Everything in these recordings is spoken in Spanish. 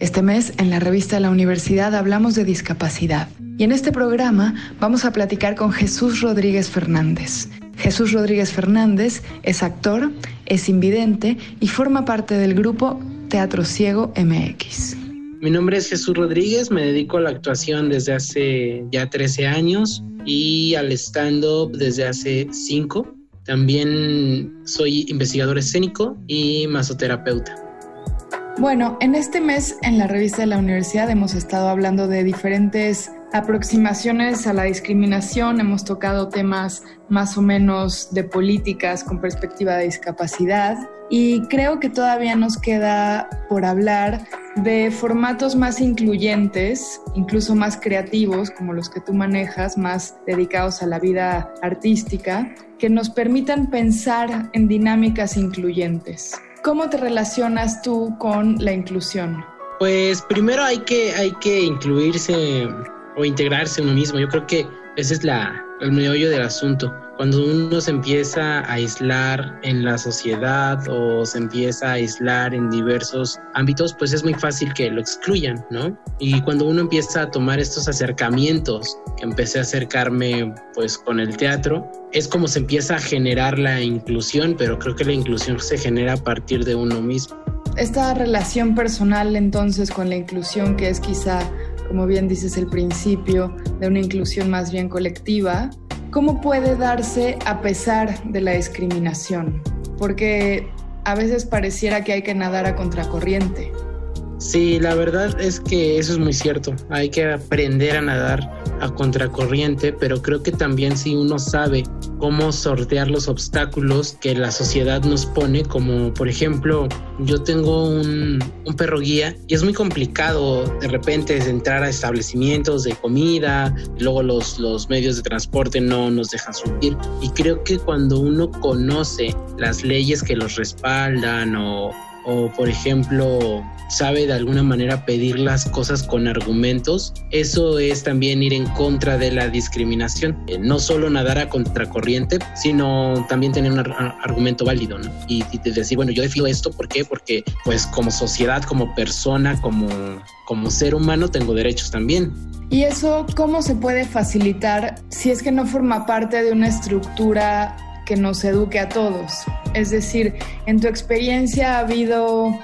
Este mes, en la revista la universidad, hablamos de discapacidad. Y en este programa vamos a platicar con Jesús Rodríguez Fernández. Jesús Rodríguez Fernández es actor, es invidente y forma parte del grupo Teatro Ciego MX. Mi nombre es Jesús Rodríguez, me dedico a la actuación desde hace ya 13 años y al stand-up desde hace 5. También soy investigador escénico y masoterapeuta. Bueno, en este mes en la revista de la universidad hemos estado hablando de diferentes aproximaciones a la discriminación, hemos tocado temas más o menos de políticas con perspectiva de discapacidad y creo que todavía nos queda por hablar de formatos más incluyentes, incluso más creativos, como los que tú manejas, más dedicados a la vida artística, que nos permitan pensar en dinámicas incluyentes. ¿Cómo te relacionas tú con la inclusión? Pues primero hay que, hay que incluirse o integrarse uno mismo. Yo creo que ese es la, el meollo del asunto. Cuando uno se empieza a aislar en la sociedad o se empieza a aislar en diversos ámbitos, pues es muy fácil que lo excluyan, ¿no? Y cuando uno empieza a tomar estos acercamientos, que empecé a acercarme pues con el teatro, es como se empieza a generar la inclusión, pero creo que la inclusión se genera a partir de uno mismo. Esta relación personal entonces con la inclusión, que es quizá, como bien dices, el principio de una inclusión más bien colectiva, ¿Cómo puede darse a pesar de la discriminación? Porque a veces pareciera que hay que nadar a contracorriente. Sí, la verdad es que eso es muy cierto. Hay que aprender a nadar a contracorriente, pero creo que también si uno sabe cómo sortear los obstáculos que la sociedad nos pone, como por ejemplo, yo tengo un, perro guía y es muy complicado de repente entrar a establecimientos de comida, luego los, los medios de transporte no nos dejan subir y creo que cuando uno conoce las leyes que los respaldan o o por ejemplo sabe de alguna manera pedir las cosas con argumentos, eso es también ir en contra de la discriminación. Eh, no solo nadar a contracorriente, sino también tener un argumento válido, ¿no? Y, y decir, bueno, yo defiendo esto, ¿por qué? Porque pues como sociedad, como persona, como, como ser humano, tengo derechos también. ¿Y eso cómo se puede facilitar si es que no forma parte de una estructura que nos eduque a todos. Es decir, en tu experiencia ha habido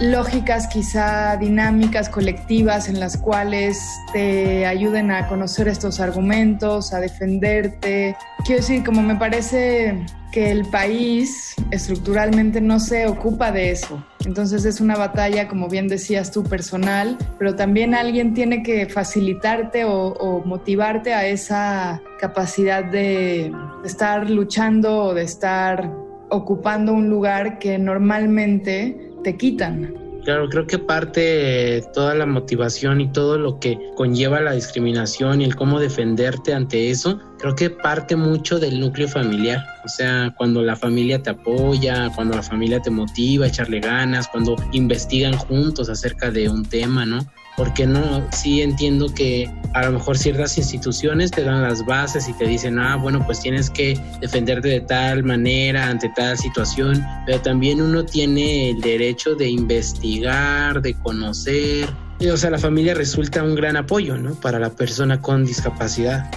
lógicas quizá dinámicas, colectivas, en las cuales te ayuden a conocer estos argumentos, a defenderte. Quiero decir, como me parece que el país estructuralmente no se ocupa de eso. Entonces es una batalla, como bien decías tú, personal, pero también alguien tiene que facilitarte o, motivarte a esa capacidad de estar luchando o de estar ocupando un lugar que normalmente te quitan. Claro, creo que parte toda la motivación y todo lo que conlleva la discriminación y el cómo defenderte ante eso, creo que parte mucho del núcleo familiar. O sea, cuando la familia te apoya, cuando la familia te motiva a echarle ganas, cuando investigan juntos acerca de un tema, ¿no? Porque no, sí entiendo que a lo mejor ciertas instituciones te dan las bases y te dicen, ah, bueno, pues tienes que defenderte de tal manera ante tal situación, pero también uno tiene el derecho de investigar, de conocer. o sea, la familia resulta un gran apoyo, ¿no? Para la persona con discapacidad.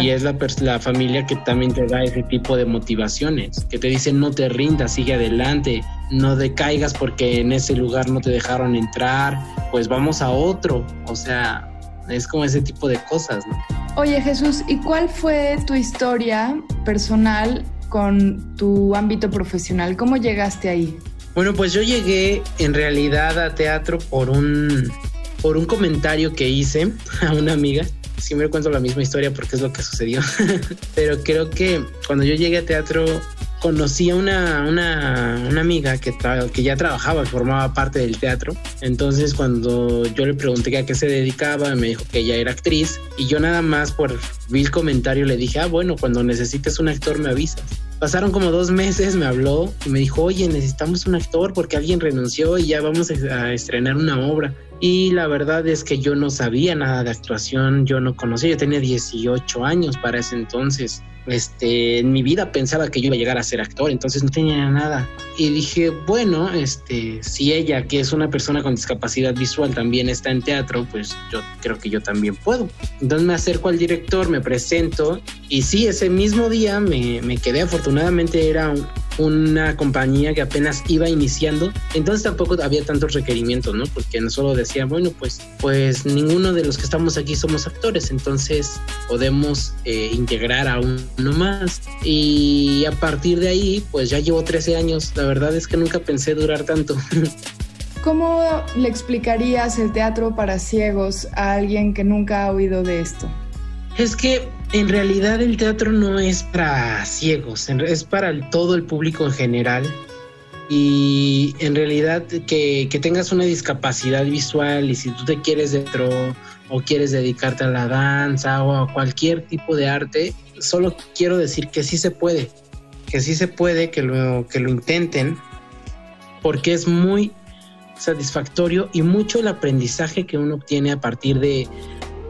Y es la, la familia que también te da ese tipo de motivaciones, que te dicen no te rindas, sigue adelante, no decaigas porque en ese lugar no te dejaron entrar, pues vamos a otro. O sea, es como ese tipo de cosas, ¿no? Oye Jesús, ¿y cuál fue tu historia personal con tu ámbito profesional? ¿Cómo llegaste ahí? Bueno, pues yo llegué en realidad a teatro por un, por un comentario que hice a una amiga siempre cuento la misma historia porque es lo que sucedió. Pero creo que cuando yo llegué a teatro conocí a una, una, una amiga que, que ya trabajaba, formaba parte del teatro. Entonces cuando yo le pregunté a qué se dedicaba, me dijo que ella era actriz y yo nada más por vil comentario le dije, ah, bueno, cuando necesites un actor me avisas. Pasaron como dos meses, me habló y me dijo, oye, necesitamos un actor porque alguien renunció y ya vamos a estrenar una obra. Y la verdad es que yo no sabía nada de actuación, yo no conocía, yo tenía 18 años para ese entonces este, en mi vida pensaba que yo iba a llegar a ser actor, entonces no tenía nada. Y dije, bueno, este, si ella, que es una persona con discapacidad visual, también está en teatro, pues yo creo que yo también puedo. Entonces me acerco al director, me presento, y sí, ese mismo día me, me quedé, afortunadamente era un, una compañía que apenas iba iniciando, entonces tampoco había tantos requerimientos, ¿no? Porque no solo decía, bueno, pues, pues ninguno de los que estamos aquí somos actores, entonces podemos eh, integrar a uno más. Y a partir de ahí, pues ya llevo 13 años, la verdad es que nunca pensé durar tanto. ¿Cómo le explicarías el teatro para ciegos a alguien que nunca ha oído de esto? Es que en realidad el teatro no es para ciegos, es para todo el público en general. Y en realidad que, tengas una discapacidad visual y si tú te quieres dentro o quieres dedicarte a la danza o a cualquier tipo de arte, solo quiero decir que sí se puede, que sí se puede, que lo, que lo intenten, porque es muy satisfactorio y mucho el aprendizaje que uno obtiene a partir de,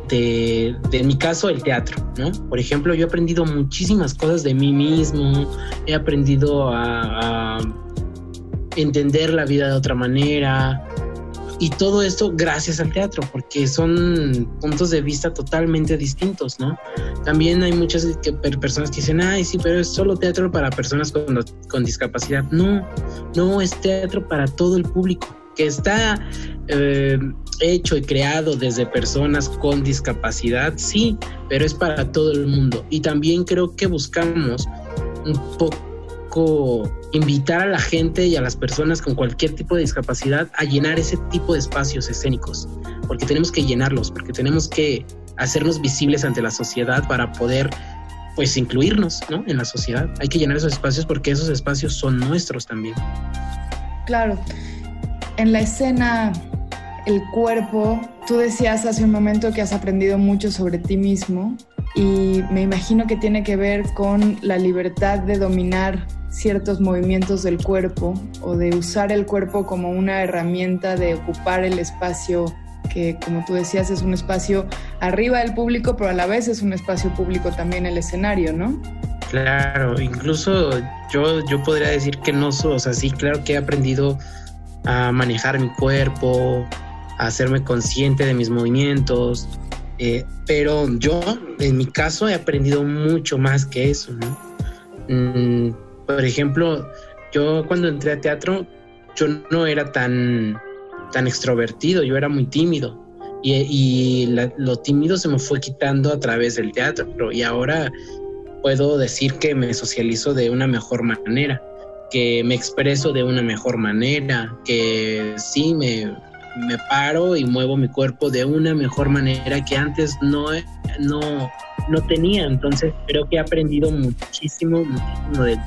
de, mi caso, el teatro, ¿no? Por ejemplo, yo he aprendido muchísimas cosas de mí mismo, he aprendido a, entender la vida de otra manera, y todo esto gracias al teatro, porque son puntos de vista totalmente distintos, ¿no? También hay muchas personas que dicen, ay, sí, pero es solo teatro para personas con, con discapacidad. No, no es teatro para todo el público que está eh, hecho y creado desde personas con discapacidad, sí, pero es para todo el mundo. Y también creo que buscamos un poco invitar a la gente y a las personas con cualquier tipo de discapacidad a llenar ese tipo de espacios escénicos, porque tenemos que llenarlos, porque tenemos que hacernos visibles ante la sociedad para poder pues incluirnos ¿no? en la sociedad. Hay que llenar esos espacios porque esos espacios son nuestros también. Claro, en la escena, el cuerpo, tú decías hace un momento que has aprendido mucho sobre ti mismo y me imagino que tiene que ver con la libertad de dominar ciertos movimientos del cuerpo o de usar el cuerpo como una herramienta de ocupar el espacio que como tú decías es un espacio arriba del público, pero a la vez es un espacio público también el escenario, ¿no? Claro, incluso yo, yo podría decir que no, o sea, sí, claro que he aprendido a manejar mi cuerpo, a hacerme consciente de mis movimientos. Eh, pero yo, en mi caso, he aprendido mucho más que eso. Mm, por ejemplo, yo cuando entré a teatro, yo no era tan, tan extrovertido, yo era muy tímido. Y, lo tímido se me fue quitando a través del teatro. Y ahora puedo decir que me socializo de una mejor manera que me expreso de una mejor manera, que sí me, me paro y muevo mi cuerpo de una mejor manera que antes no, no, no tenía. Entonces creo que he aprendido muchísimo, muchísimo del,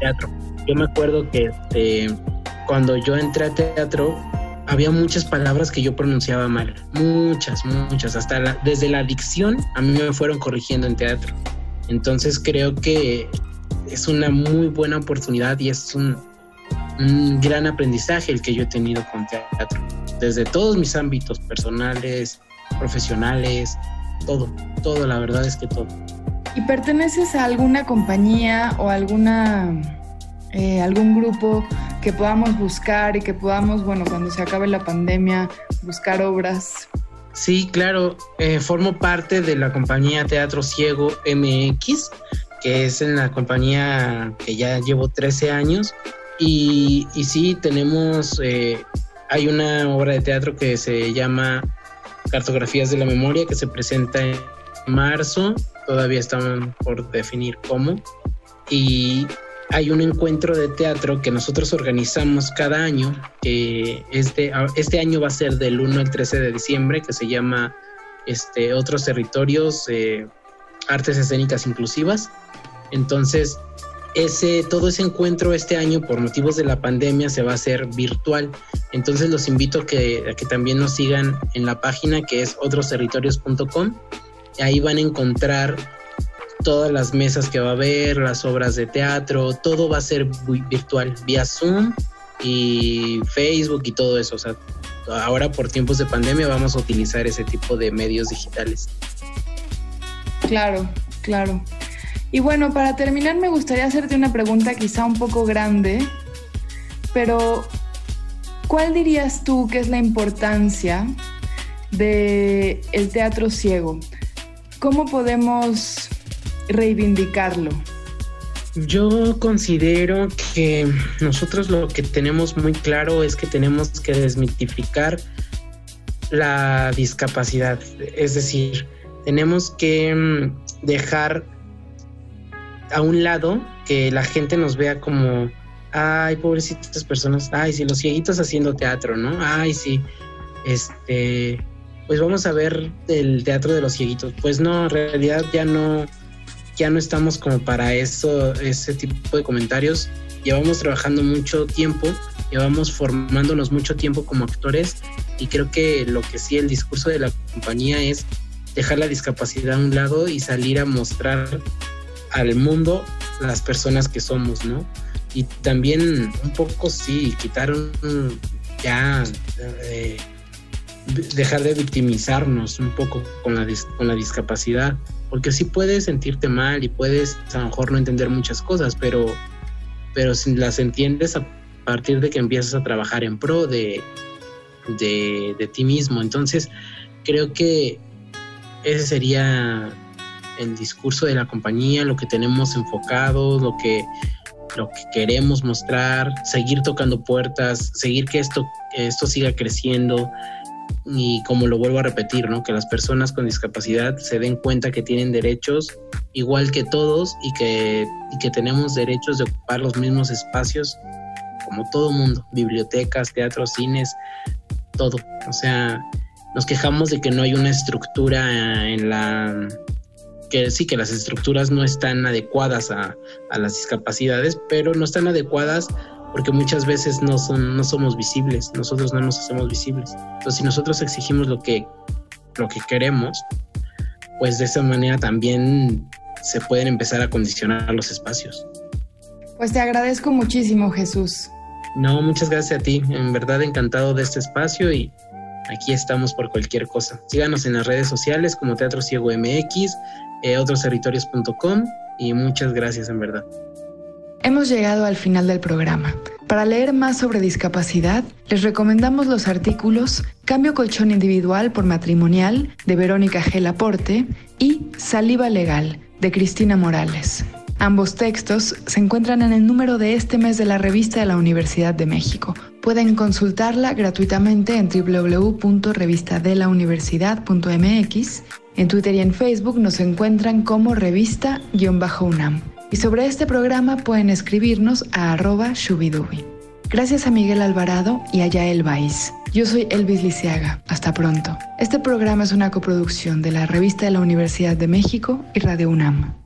teatro. Yo me acuerdo que este, cuando yo entré a teatro, había muchas palabras que yo pronunciaba mal, muchas, muchas, hasta desde la dicción a mí me fueron corrigiendo en teatro. Entonces creo que es una muy buena oportunidad y es un, gran aprendizaje el que yo he tenido con teatro, desde todos mis ámbitos personales, profesionales, todo, todo, la verdad es que todo. ¿Y perteneces a alguna compañía o alguna eh, algún grupo que podamos buscar y que podamos, bueno, cuando se acabe la pandemia, buscar obras? Sí, claro, eh, formo parte de la compañía Teatro Ciego MX que es en la compañía que ya llevo 13 años. Y, y sí, tenemos, eh, hay una obra de teatro que se llama Cartografías de la Memoria, que se presenta en marzo, todavía están por definir cómo. Y hay un encuentro de teatro que nosotros organizamos cada año, que este, este año va a ser del 1 al 13 de diciembre, que se llama este, Otros Territorios, eh, Artes Escénicas Inclusivas. Entonces, ese, todo ese encuentro este año por motivos de la pandemia se va a hacer virtual. Entonces los invito que, a que también nos sigan en la página que es otrosterritorios.com. Ahí van a encontrar todas las mesas que va a haber, las obras de teatro, todo va a ser virtual, vía Zoom y Facebook y todo eso. O sea, ahora por tiempos de pandemia vamos a utilizar ese tipo de medios digitales. Claro, claro. Y bueno, para terminar me gustaría hacerte una pregunta quizá un poco grande, pero ¿cuál dirías tú que es la importancia de el teatro ciego? ¿Cómo podemos reivindicarlo? Yo considero que nosotros lo que tenemos muy claro es que tenemos que desmitificar la discapacidad. Es decir, tenemos que mm, dejar a un lado que la gente nos vea como, ay, pobrecitas personas, ay, sí, los cieguitos haciendo teatro, ¿no? Ay, sí, este, pues vamos a ver el teatro de los cieguitos. Pues no, en realidad ya no, ya no estamos como para eso, ese tipo de comentarios. Llevamos trabajando mucho tiempo, llevamos formándonos mucho tiempo como actores y creo que lo que sí el discurso de la compañía es dejar la discapacidad a un lado y salir a mostrar al mundo las personas que somos, ¿no? Y también un poco sí, quitaron ya eh, dejar de victimizarnos un poco con la, con la discapacidad porque sí puedes sentirte mal y puedes a lo mejor no entender muchas cosas, pero, pero si las entiendes a partir de que empiezas a trabajar en pro de, de, ti mismo. Entonces, creo que ese sería el discurso de la compañía, lo que tenemos enfocado, lo que, lo que queremos mostrar, seguir tocando puertas, seguir que esto, esto siga creciendo, y como lo vuelvo a repetir, ¿no? Que las personas con discapacidad se den cuenta que tienen derechos igual que todos y que, y que tenemos derechos de ocupar los mismos espacios como todo mundo, bibliotecas, teatros, cines, todo. O sea, nos quejamos de que no hay una estructura en la que sí que las estructuras no están adecuadas a, a las discapacidades, pero no están adecuadas porque muchas veces no, son, no somos visibles, nosotros no nos hacemos visibles. Entonces, si nosotros exigimos lo que, lo que queremos, pues de esa manera también se pueden empezar a condicionar los espacios. Pues te agradezco muchísimo, Jesús. No, muchas gracias a ti. En verdad encantado de este espacio y aquí estamos por cualquier cosa. Síganos en las redes sociales como Teatro Ciego MX, eh, otrosterritorios.com y muchas gracias en verdad. Hemos llegado al final del programa. Para leer más sobre discapacidad, les recomendamos los artículos Cambio colchón individual por matrimonial de Verónica G. Laporte y Saliva legal de Cristina Morales. Ambos textos se encuentran en el número de este mes de la revista de la Universidad de México. Pueden consultarla gratuitamente en www.revistadelauniversidad.mx. En Twitter y en Facebook nos encuentran como revista-unam. Y sobre este programa pueden escribirnos a arroba shubidubi. Gracias a Miguel Alvarado y a Yael Baiz. Yo soy Elvis Lisiaga. Hasta pronto. Este programa es una coproducción de la Revista de la Universidad de México y Radio UNAM.